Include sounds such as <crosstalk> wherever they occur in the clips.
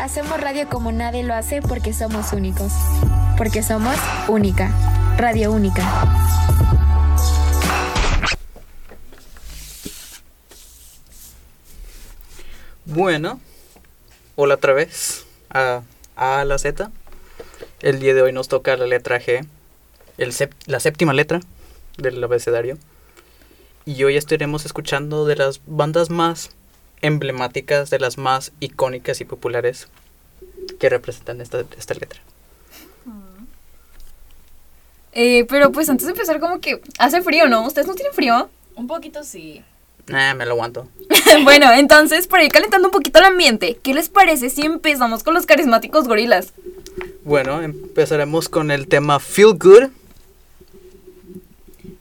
Hacemos radio como nadie lo hace porque somos únicos. Porque somos única. Radio única. Bueno, hola otra vez a A la Z. El día de hoy nos toca la letra G, el la séptima letra del abecedario. Y hoy estaremos escuchando de las bandas más emblemáticas, de las más icónicas y populares que representan esta, esta letra. Eh, pero pues antes de empezar como que hace frío, ¿no? ¿Ustedes no tienen frío? Un poquito sí. Nah, me lo aguanto. <laughs> bueno, entonces, para ir calentando un poquito el ambiente, ¿qué les parece si empezamos con los carismáticos gorilas? Bueno, empezaremos con el tema Feel Good.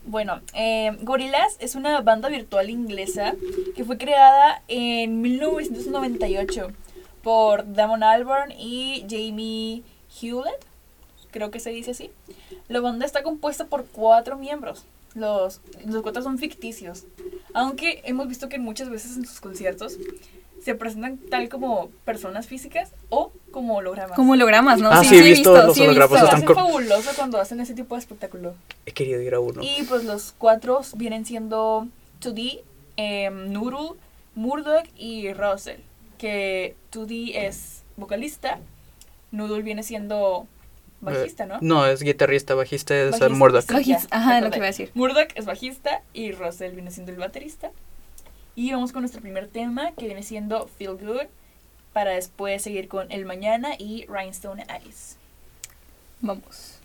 Bueno, eh, Gorillaz es una banda virtual inglesa que fue creada en 1998 por Damon Albarn y Jamie Hewlett, creo que se dice así. La banda está compuesta por cuatro miembros. Los, los cuatro son ficticios. Aunque hemos visto que muchas veces en sus conciertos se presentan tal como personas físicas o como hologramas. Como hologramas, ¿no? Ah, sí, he visto los sí hologramas, visto. Lo están cor- fabuloso cuando hacen ese tipo de espectáculo. He querido ir a uno. Y pues los cuatro vienen siendo 2D, em, Noodle, Murdoch y Russell. Que 2D es vocalista, Noodle viene siendo bajista, ¿no? Eh, No, es guitarrista, bajista, es Bajista. Murdoch. Sí, Bajista, ajá, lo que iba a decir. Murdoch es bajista y Russell viene siendo el baterista. Y vamos con nuestro primer tema que viene siendo Feel Good. Para después seguir con El Mañana y Rhinestone Eyes. Vamos.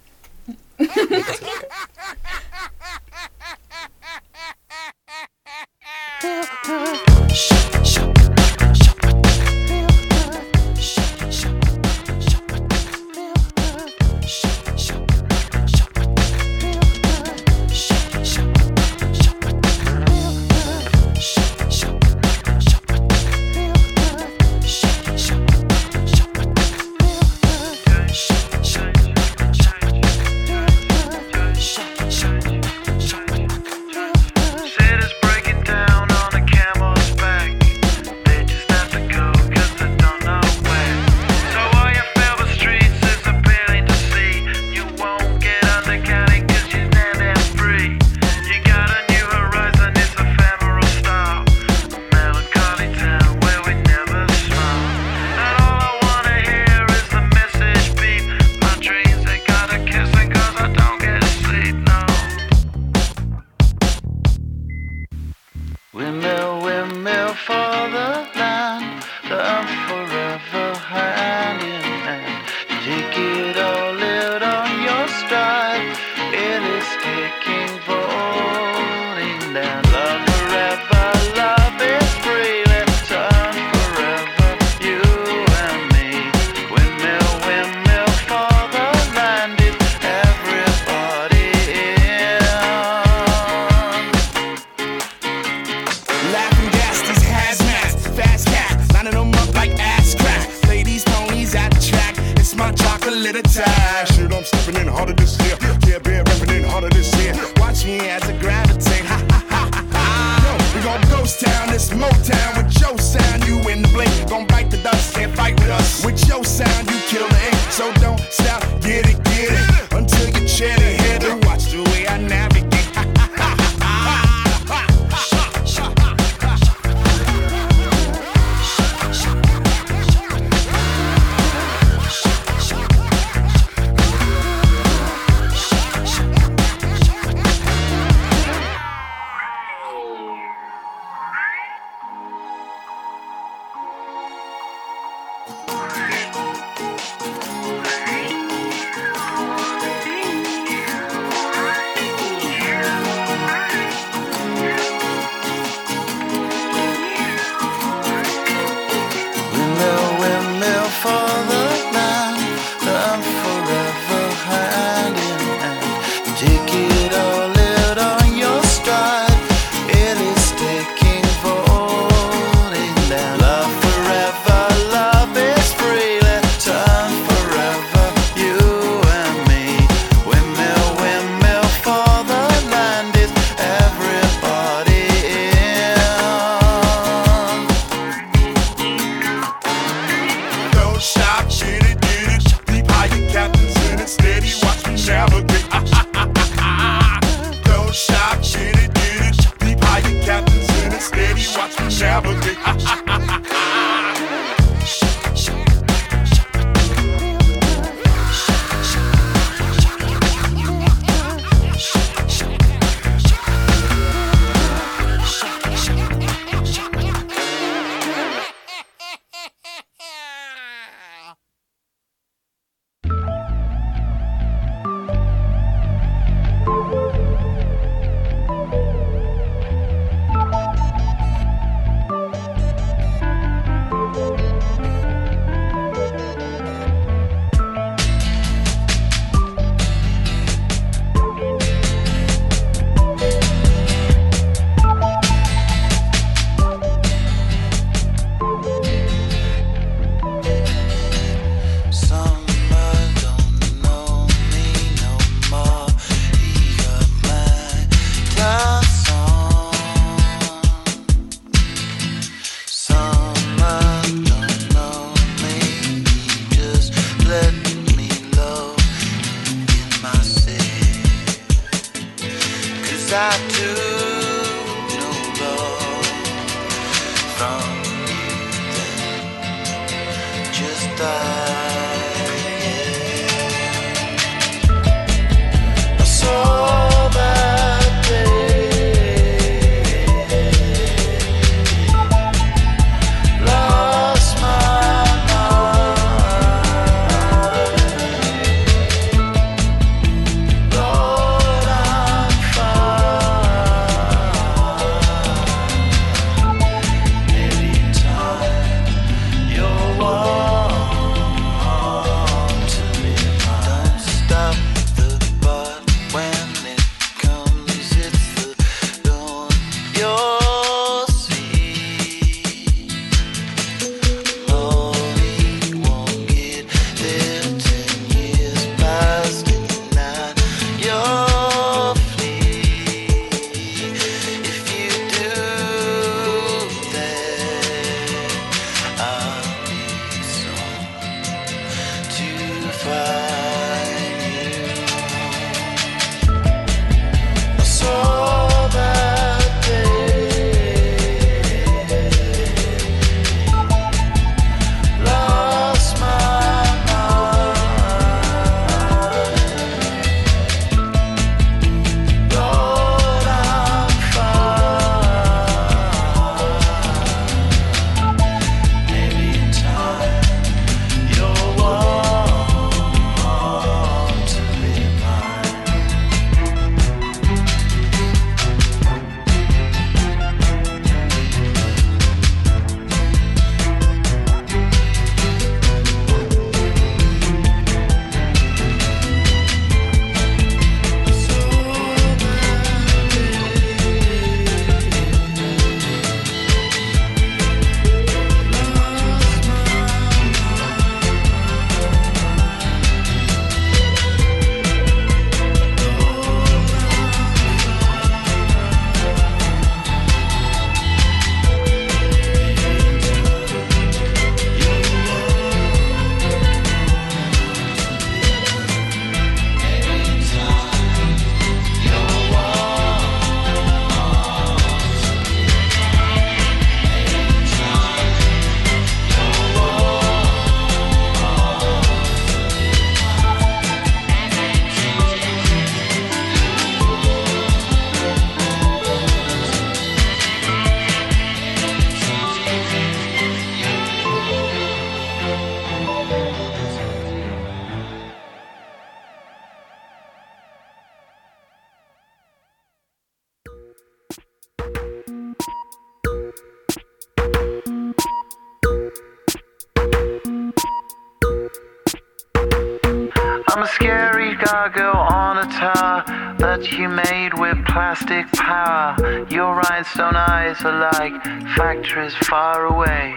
You made with plastic power. Your rhinestone eyes are like factories far away.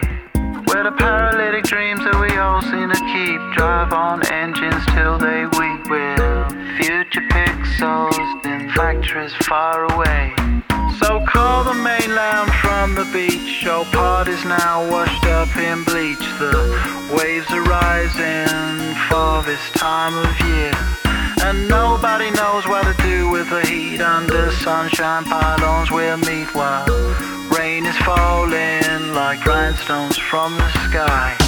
Where the paralytic dreams that we all seem to keep drive on engines till they weep. With future pixels in factories far away. So call the mainland from the beach. Your All parties now washed up in bleach. The waves are rising for this time of year. And nobody knows what to do with the heat under sunshine pylons we'll meet while rain is falling like grindstones from the sky.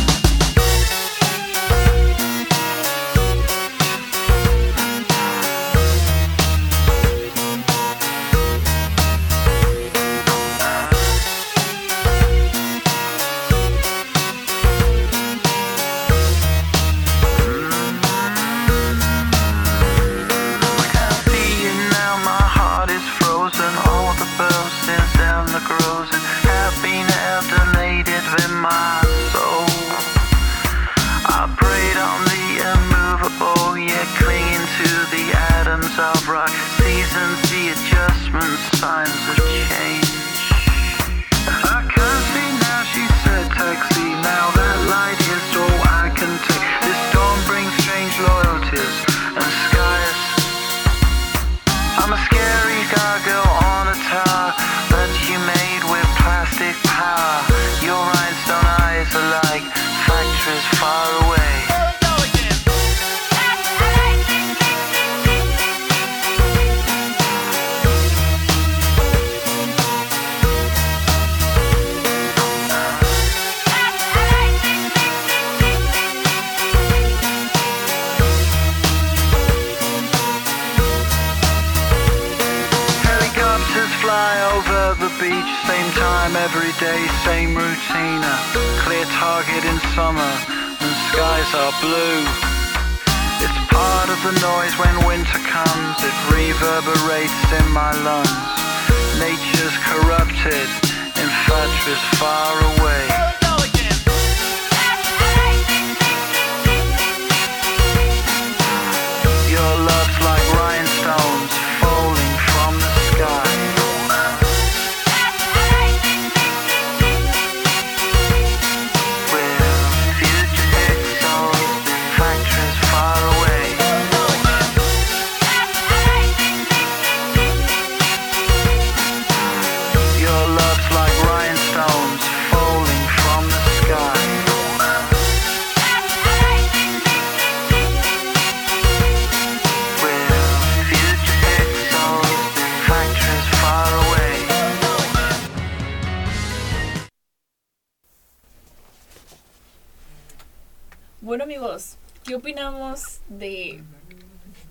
grows. Happy never with my in my lungs. Nature's corrupted in factories far away.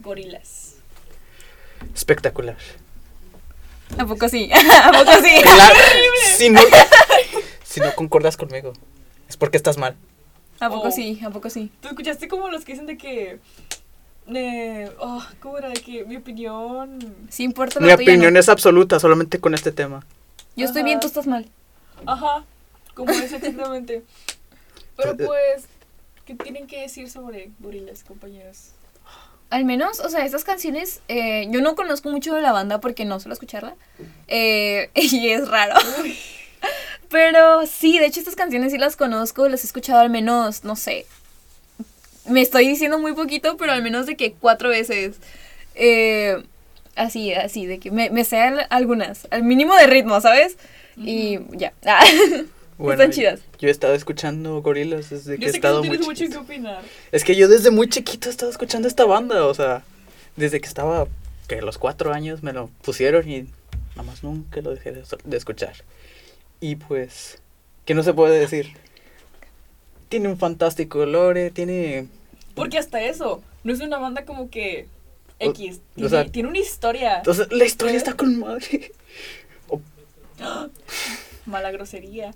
Gorilas? Espectacular. ¿A poco sí? <laughs> ¿A poco sí? <laughs> Claro, si no, si no concordas conmigo, es porque estás mal. ¿A poco Oh. sí? ¿A poco sí? ¿Tú escuchaste como los que dicen de que... Eh, oh, ¿Cómo era? De que mi opinión... Sí importa Mi la tuya, opinión ¿no? es absoluta solamente con este tema. Yo estoy bien, tú estás mal. Ajá, como es exactamente. <laughs> Pero pues, ¿qué tienen que decir sobre gorilas, compañeros? Al menos, o sea, estas canciones, eh, yo no conozco mucho de la banda porque no suelo escucharla. eh, <laughs> y es raro. Pero sí, de hecho estas canciones sí las conozco, las he escuchado al menos, no sé. Me estoy diciendo muy poquito, pero al menos de que cuatro veces. Eh, así, así, de que me, me sé al- algunas, al mínimo de ritmo, ¿sabes? Y ya. Ah, <laughs> Bueno, Están chidas. Yo he estado escuchando gorilas desde que Yo he sé que estado tú muy mucho que opinar. Es que yo desde muy chiquito he estado escuchando esta banda, o sea, desde que estaba, que los cuatro años me lo pusieron y nada más nunca lo dejé de, de escuchar. Y pues, ¿qué no se puede decir? Tiene un fantástico lore, tiene... Porque hasta eso, no es una banda como que O- X. o Tiene, sea, tiene una historia. Entonces, la historia ¿Eh? está con madre. <gasps> Mala grosería.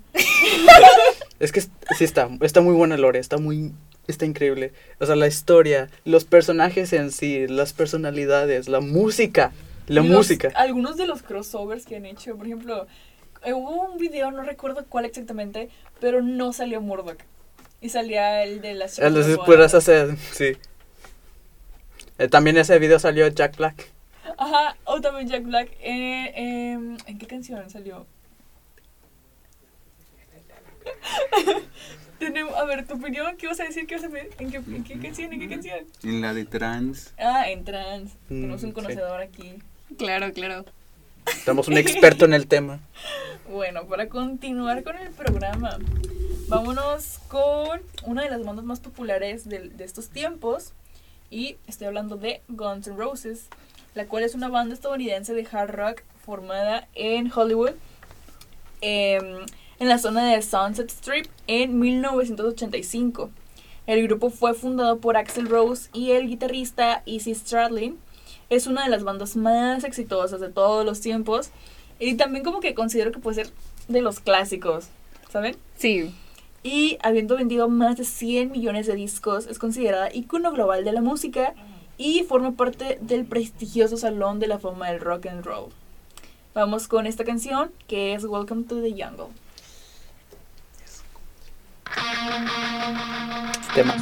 Es que sí está, está muy buena lore, está muy... Está increíble. O sea, la historia, los personajes en sí, las personalidades, la música. La los- música. algunos de los crossovers que han hecho, por ejemplo, eh, hubo un video, no recuerdo cuál exactamente, pero no salió Murdoch. Y salía el de las chicas robots. hacer, sí. Eh, también ese video salió Jack Black. Ajá, o también Jack Black. Eh, em, ¿En qué canción salió? <laughs> Tenemos, a ver, tu opinión, ¿qué vas a decir? ¿Qué vas a? ¿En qué, en qué canción? ¿En qué canción? En la de trans. Ah, en trans. Mm, Tenemos un sí. conocedor aquí. Claro, claro. Tenemos un <laughs> experto en el tema. Bueno, para continuar con el programa, vámonos con una de las bandas más populares de, de estos tiempos. Y estoy hablando de Guns N' Roses, la cual es una banda estadounidense de hard rock formada en Hollywood, em, en la zona de Sunset Strip, en 1985. El grupo fue fundado por Axel Rose y el guitarrista Izzy Stradlin. Es una de las bandas más exitosas de todos los tiempos. Y también como que considero que puede ser de los clásicos, ¿saben? Sí. Y habiendo vendido más de 100 millones de discos, es considerada icono global de la música y forma parte del prestigioso Salón de la Fama del Rock and Roll. Vamos con esta canción que es Welcome to the Jungle. Tema.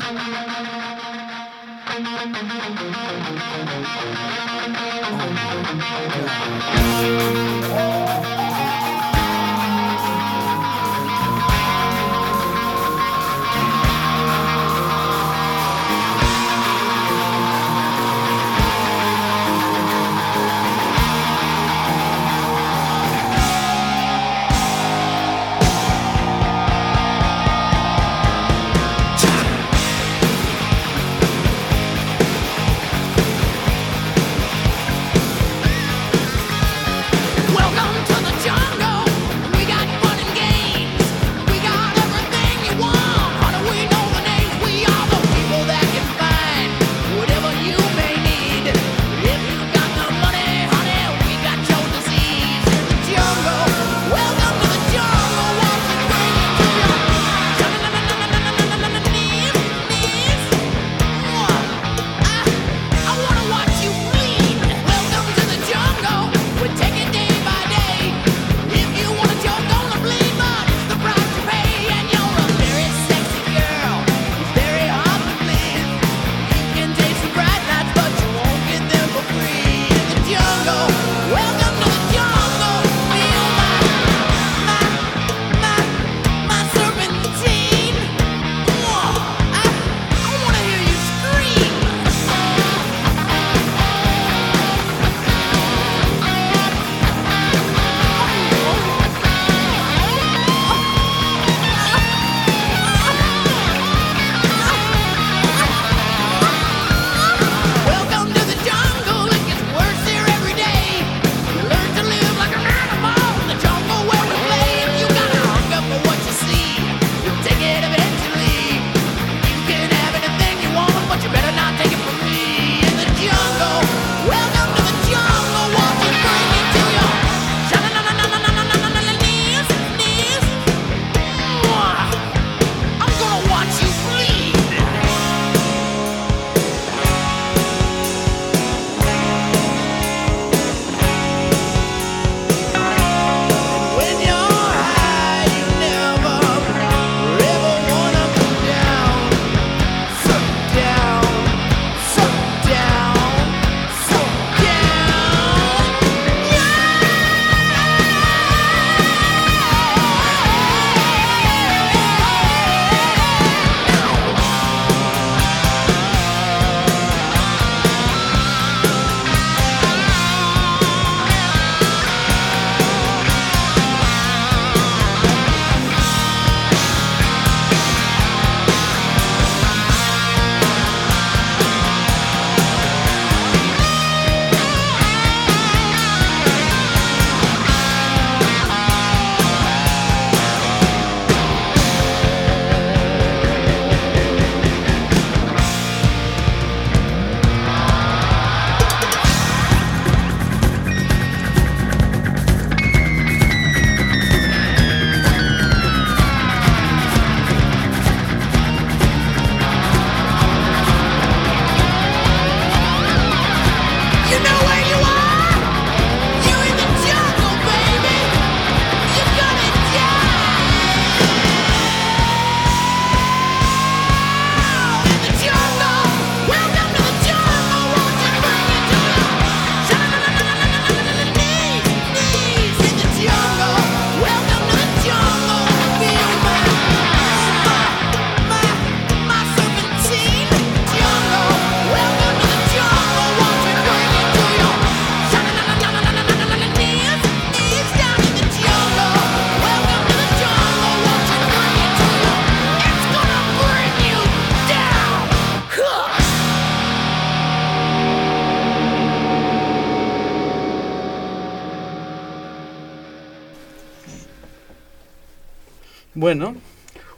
Bueno,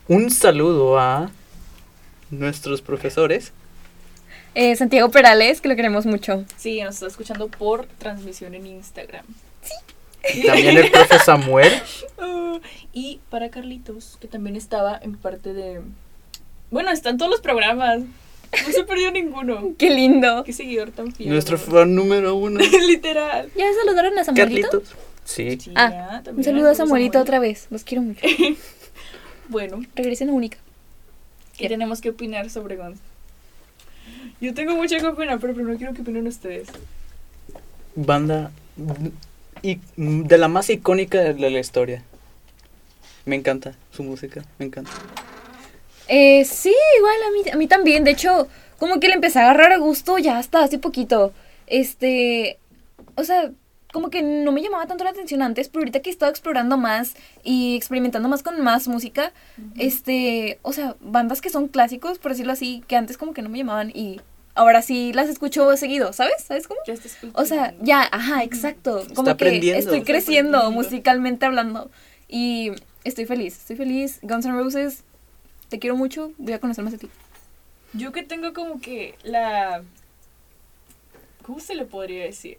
un saludo a nuestros profesores. Eh, Santiago Perales, que lo queremos mucho. Sí, nos está escuchando por transmisión en Instagram. y También el profe Samuel. <laughs> Ah, y para Carlitos, que también estaba en parte de... Bueno, están todos los programas. No se perdió ninguno. <laughs> Qué lindo. Qué seguidor tan fiel. Nuestro fan número uno. <laughs> Literal. ¿Ya saludaron a Samuelito? Carlitos. Sí. Sí, Ah, Un saludo a Samuelito Samuel. otra vez. Los quiero mucho. Bueno, Regresen a Única. ¿qué tenemos que opinar sobre Guns? Yo tengo mucho que opinar, pero primero quiero que opinen ustedes. Banda y de la más icónica de la historia. Me encanta su música, me encanta. Eh, sí, igual a mí, a mí también. De hecho, como que le empecé a agarrar a gusto ya hasta hace poquito. Este, o sea, como que no me llamaba tanto la atención antes, pero ahorita que he estado explorando más y experimentando más con más música, este, o sea, bandas que son clásicos, por decirlo así, que antes como que no me llamaban y ahora sí las escucho seguido, ¿sabes? ¿Sabes cómo? O sea, ya, ajá, exacto. Como que estoy creciendo musicalmente hablando. Y estoy feliz, estoy feliz. Guns N' Roses, te quiero mucho, voy a conocer más de ti. Yo que tengo como que la... ¿Cómo se le podría decir?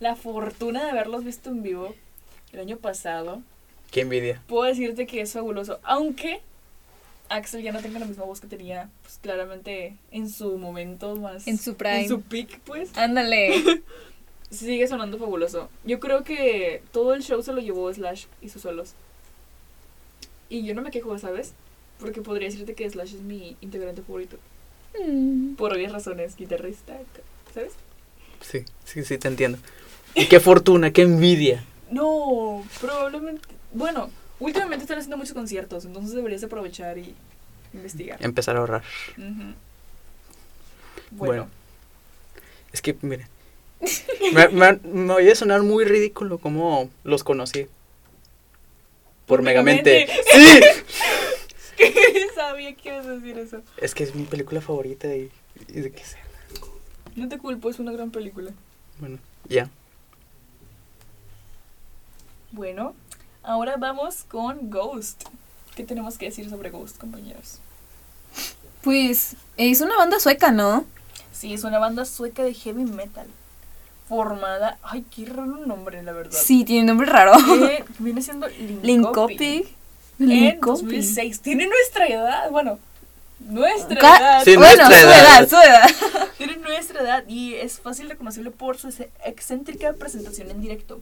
La fortuna de haberlos visto en vivo el año pasado. Qué envidia. Puedo decirte que es fabuloso. Aunque Axel ya no tenga la misma voz que tenía, pues claramente en su momento más... En su prime. En su peak, pues. Ándale. <laughs> Sigue sonando fabuloso. Yo creo que todo el show se lo llevó Slash y sus solos. Y yo no me quejo, ¿sabes? Porque podría decirte que Slash es mi integrante favorito. Mm. Por obvias razones, guitarrista, ¿sabes? Sí, sí, sí, te entiendo. Y qué fortuna, qué envidia. No, probablemente. Bueno, últimamente están haciendo muchos conciertos, entonces deberías aprovechar y investigar. Empezar a ahorrar. Bueno. Bueno, Es que, mira. Me, me, me oye sonar muy ridículo como los conocí. Por. Megamente. <laughs> ¡Sí! <laughs> sabía que ibas a decir eso. Es que es mi película favorita y, y de qué sé. No te culpo, es una gran película. Bueno, ya. Bueno, ahora vamos con Ghost. ¿Qué tenemos que decir sobre Ghost, compañeros? Pues es una banda sueca, ¿no? Sí, es una banda sueca de heavy metal. Formada. Ay, qué raro nombre, la verdad. Sí, tiene nombre raro. <laughs> Viene siendo Linkopi. Linkopi. En Linkopi. 2006. Tiene nuestra edad. Bueno, nuestra Ca- edad. Sí, bueno, nuestra su edad. edad, su edad. <laughs> Tiene nuestra edad y es fácil reconocible por su ex- excéntrica presentación en directo.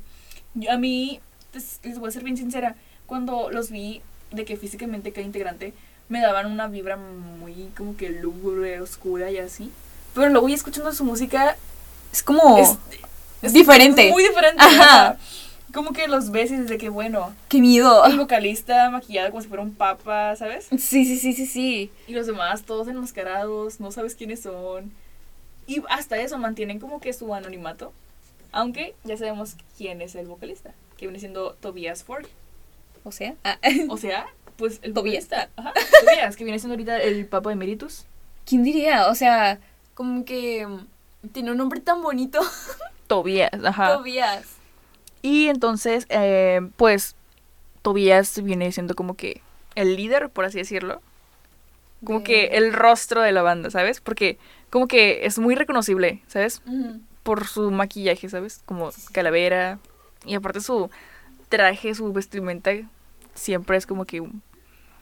Yo- a mí, pues, les voy a ser bien sincera, cuando los vi de que físicamente cada integrante me daban una vibra muy como que lúgubre, oscura y así. Pero luego ya escuchando su música Es como es, es diferente. Muy diferente. Ajá. ajá. Como que los ves y desde que bueno, Qué miedo. el vocalista maquillado como si fuera un papa, ¿sabes? Sí, sí, sí, sí, sí. Y los demás todos enmascarados, no sabes quiénes son. Y hasta eso mantienen como que su anonimato. Aunque ya sabemos quién es el vocalista, que viene siendo Tobias Ford. O sea, ah, O sea, pues el Tobias. Ajá, Tobias, que viene siendo ahorita el Papa Emeritus. ¿quién diría? O sea, como que mm, tiene un nombre tan bonito. <laughs> Tobias, ajá. Tobias. Y entonces, eh, pues, Tobias viene siendo como que el líder, por así decirlo. Como que el rostro de la banda, ¿sabes? Porque como que es muy reconocible, ¿sabes? Por su maquillaje, ¿sabes? Como calavera. Y aparte su traje, su vestimenta, siempre es como que un...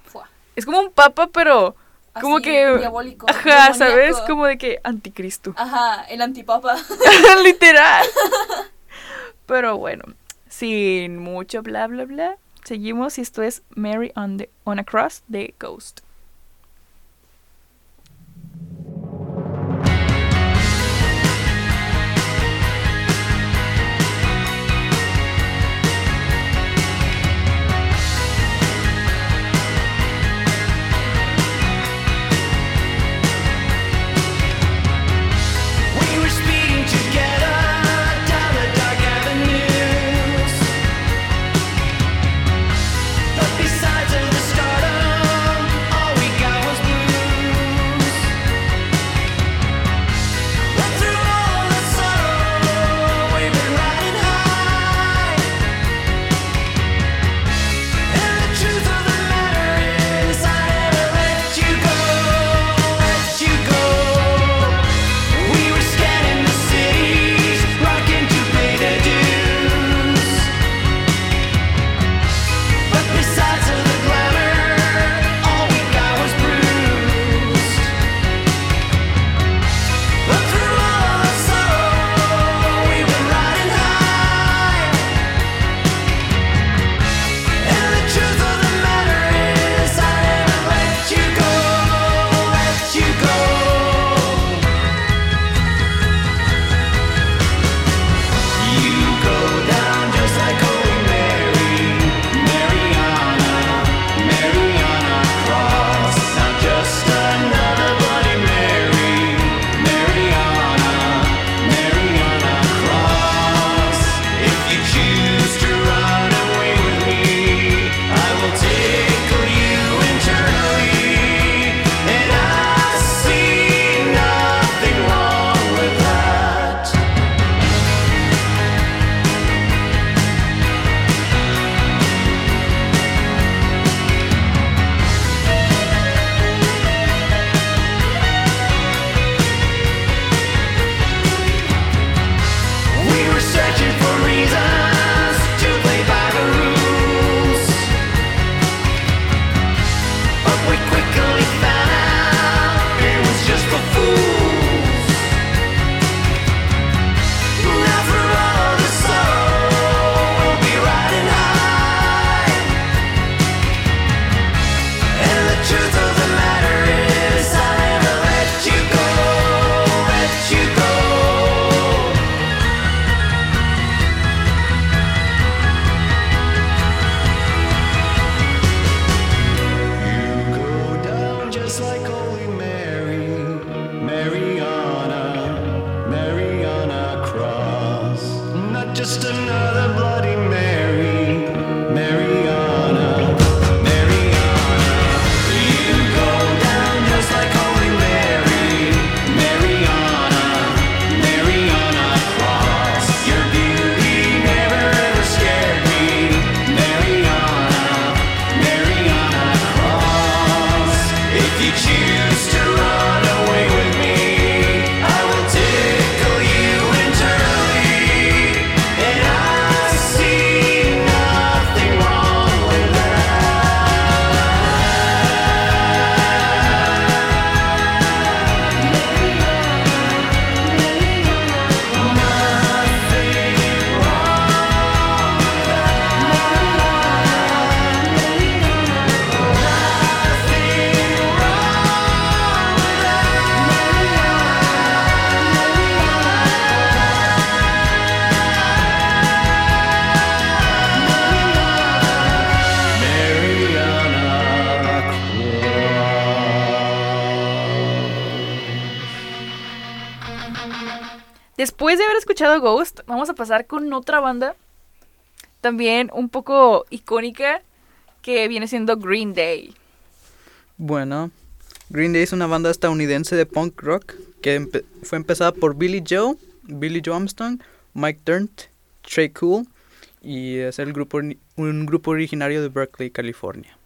Fua. Es como un papa, pero como Así, que... diabólico, Ajá, ¿sabes? Como de que anticristo. <laughs> Ajá, el antipapa. <laughs> Literal. pero bueno, sin mucho bla, bla, bla. Seguimos y esto es Mary on, the, on a Cross de Ghost. A pasar con otra banda, también un poco icónica, que viene siendo Green Day. Bueno, Green Day es una banda estadounidense de punk rock que fue empezada por Billy Joe, Billy Joe Armstrong, Mike Dirnt, Trey Cool y es el grupo un grupo originario de Berkeley, California.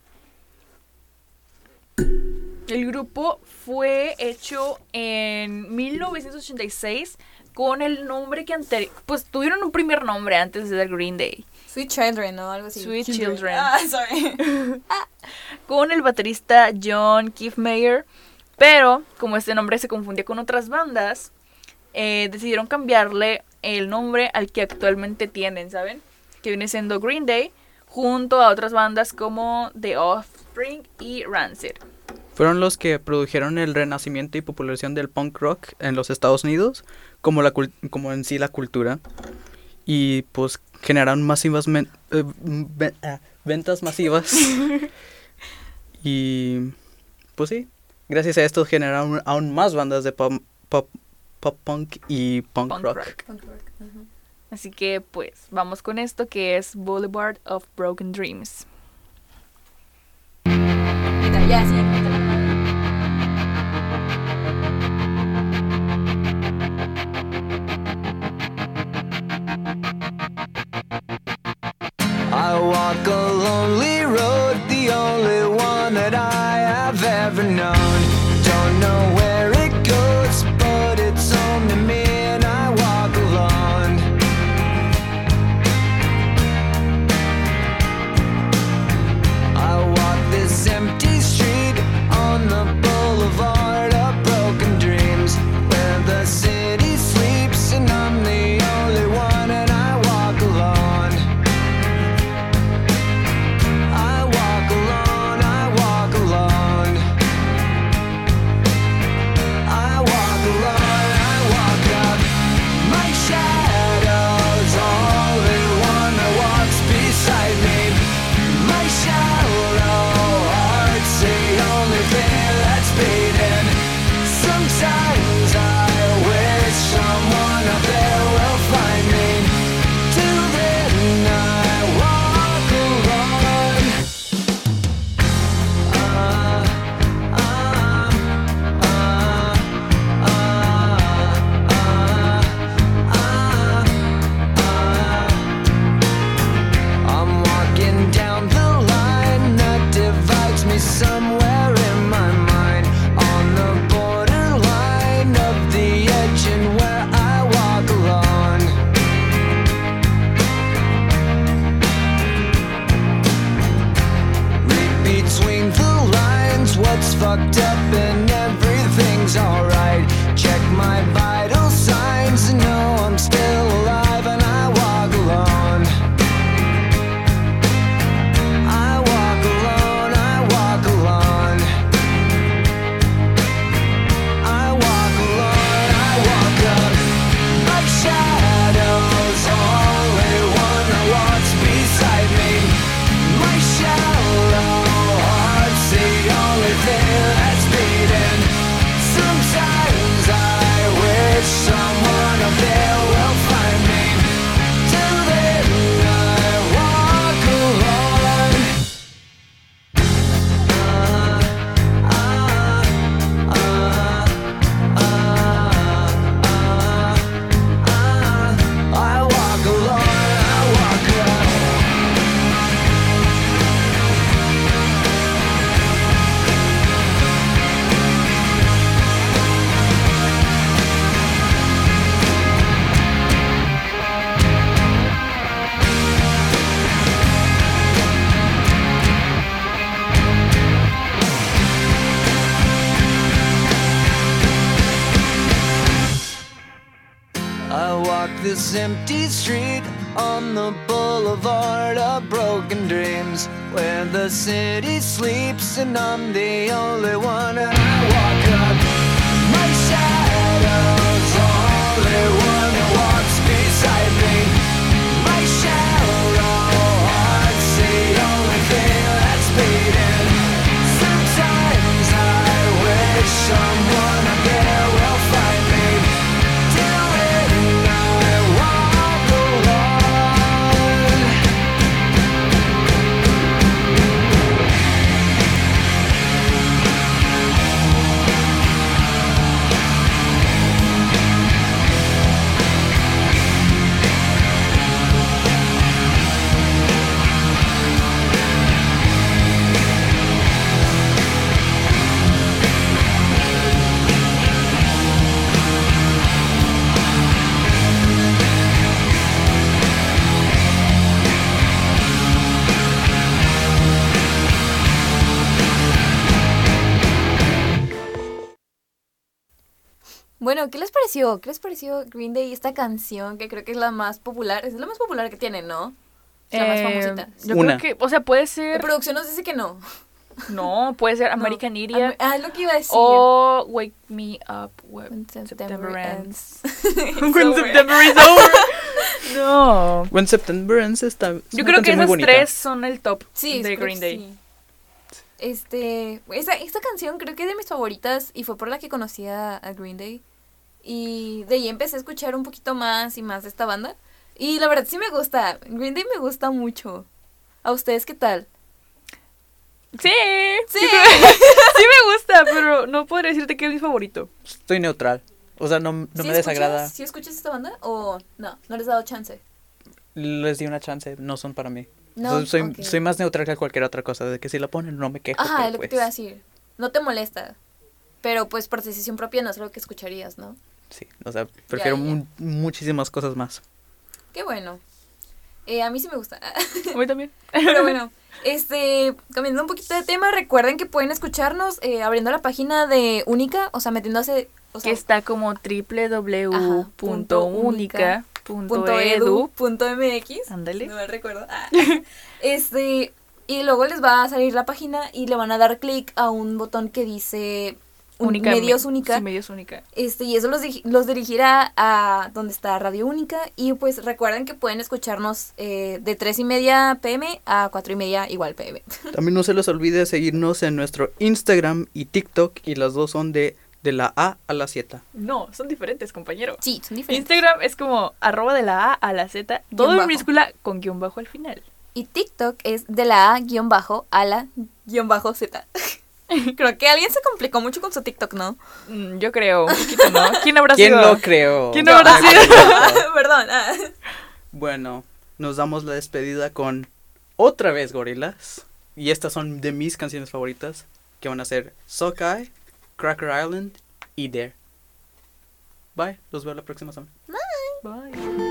El grupo fue hecho en 1986 con el nombre que anterior... Pues tuvieron un primer nombre antes de The Green Day. Sweet Children, ¿no? Algo así. Sweet Children. Ah, sorry. <laughs> Con el baterista John Kiefmeyer. Pero como este nombre se confundía con otras bandas, eh, decidieron cambiarle el nombre al que actualmente tienen, ¿saben? Que viene siendo Green Day, junto a otras bandas como The Offspring y Rancid. Fueron los que produjeron el renacimiento y popularización del punk rock en los Estados Unidos, como, la como en sí la cultura. Y pues generaron masivas men- eh, ah, ventas masivas. <laughs> y pues sí, gracias a esto generaron aún más bandas de pop, pop, pop punk y punk, Punk rock. rock. Así que pues vamos con esto que es Boulevard of Broken Dreams. Ya, sí. Walk a lonely pareció? ¿Qué les pareció Green Day esta canción que creo que es la más popular? Es la más popular que tienen, ¿no? Es la más Eh, famosita. Yo Una. creo que, o sea, puede La ser. producción nos dice que no. No, puede ser <laughs> No. American Idiot. Ah, es lo que iba a decir. O Wake Me Up When When September Ends. ends. <laughs> <laughs> When September is over. no. When September Ends está. es Yo creo que esas tres son el top Sí, de Green Day. sí. Este, esta, esta canción creo que es de mis favoritas y fue por la que conocí a, a Green Day. Y de ahí empecé a escuchar un poquito más y más de esta banda. Y la verdad sí me gusta. Green Day me gusta mucho. ¿A ustedes qué tal? Sí, Sí. sí, <laughs> sí me gusta, pero no podría decirte que es mi favorito. Estoy neutral. O sea, no, no ¿Sí me desagrada. ¿Sí escuchas esta banda? ¿O no? ¿No les has dado chance? Les di una chance, no son para mí. No, soy, soy más neutral que cualquier otra cosa. De que si la ponen, no me quejo. Ajá, es lo que pues, te iba a decir. No te molesta. Pero pues por decisión propia no es algo que escucharías, ¿no? Sí, o sea, prefiero ya. mu- muchísimas cosas más. Qué bueno. Eh, a mí sí me gusta. A mí también. <laughs> Pero bueno, este, cambiando un poquito de tema, recuerden que pueden escucharnos eh, abriendo la página de Única, o sea, metiéndose, o Que está como www.unica.edu. punto MX. Ándale. No me recuerdo. Ah. <laughs> Este, y luego les va a salir la página y le van a dar clic a un botón que dice Única Medios me- Única. Sí, medios única. Este, y eso los, los dirigirá a donde está Radio Única. Y pues recuerden que pueden escucharnos eh, de 3 y media pm a 4 y media igual pm. <laughs> También no se les olvide seguirnos en nuestro Instagram y TikTok. Y las dos son de, de la A a la Z. No, son diferentes, compañero. Sí, son diferentes. Instagram es como arroba de la A a la Z, todo en minúscula con guion bajo al final. Y TikTok es de la A guion bajo a la guion bajo Z. <laughs> <laughs> Creo que alguien se complicó mucho con su TikTok, ¿no? Mm, yo creo, un poquito, ¿no? ¿Quién habrá ¿Quién sido? lo creó? ¿Quién habrá Ah, sido? <laughs> <laughs> Perdón. ah. Bueno, nos damos la despedida con otra vez Gorilas. Y estas son de mis canciones favoritas. Que van a ser Sockeye, Cracker Island y Dare. Bye, los veo la próxima semana. Bye.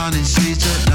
on and she's took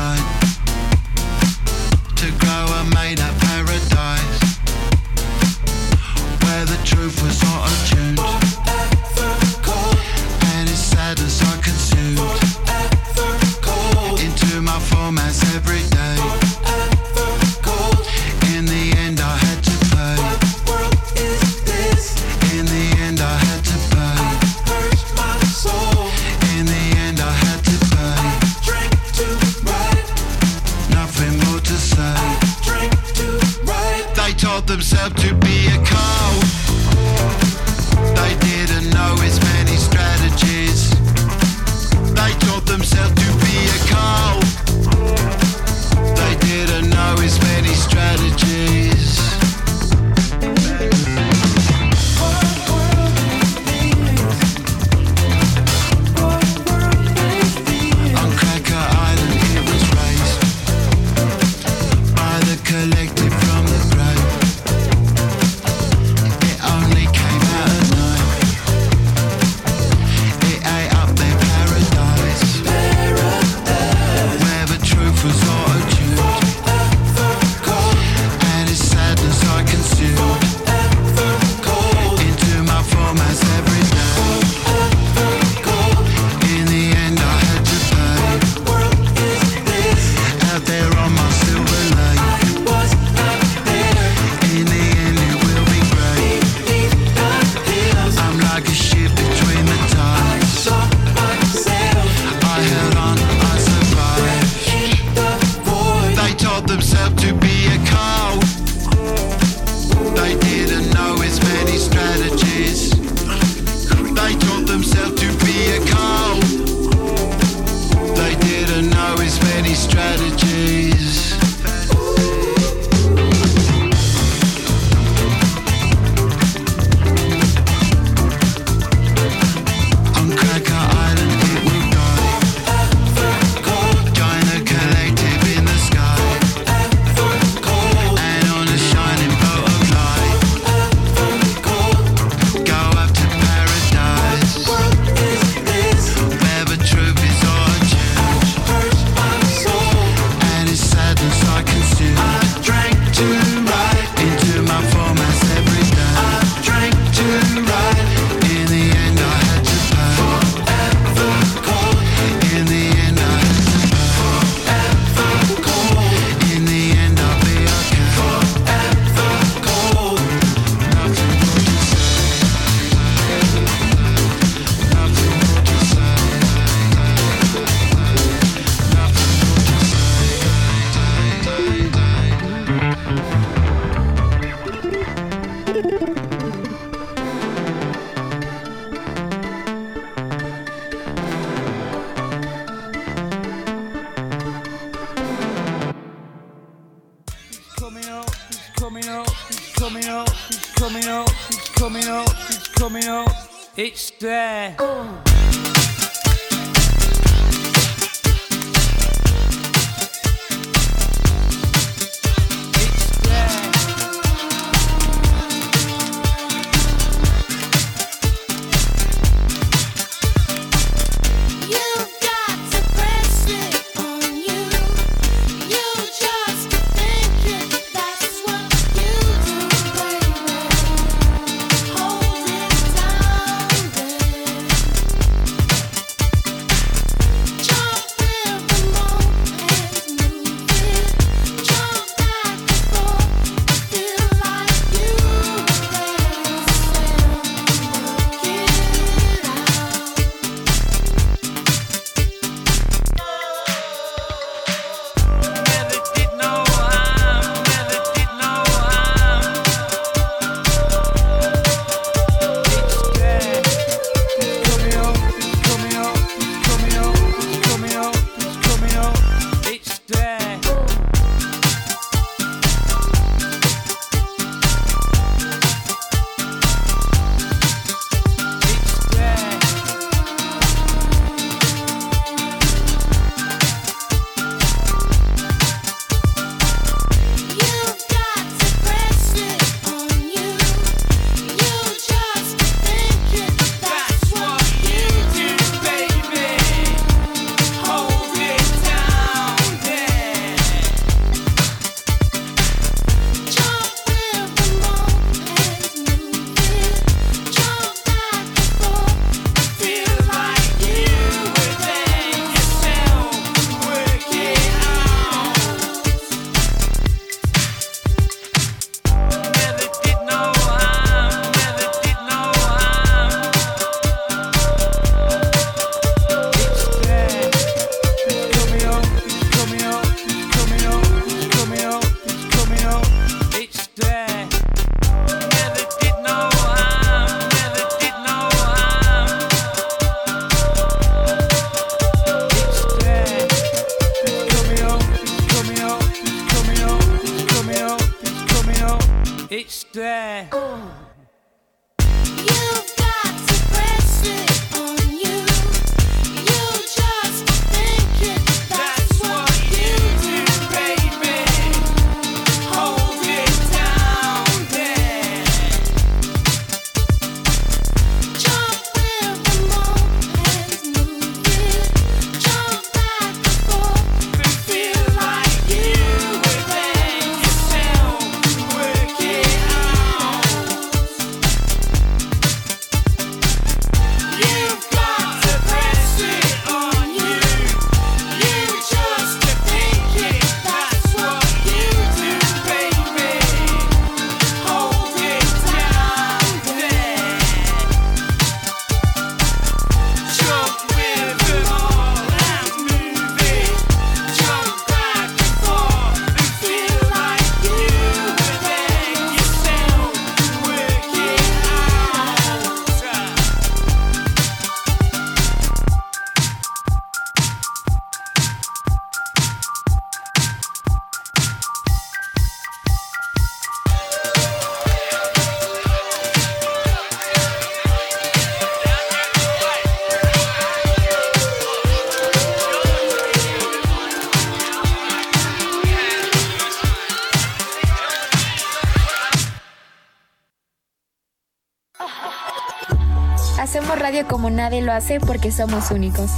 porque somos únicos.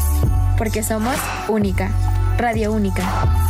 Porque somos única. Radio única.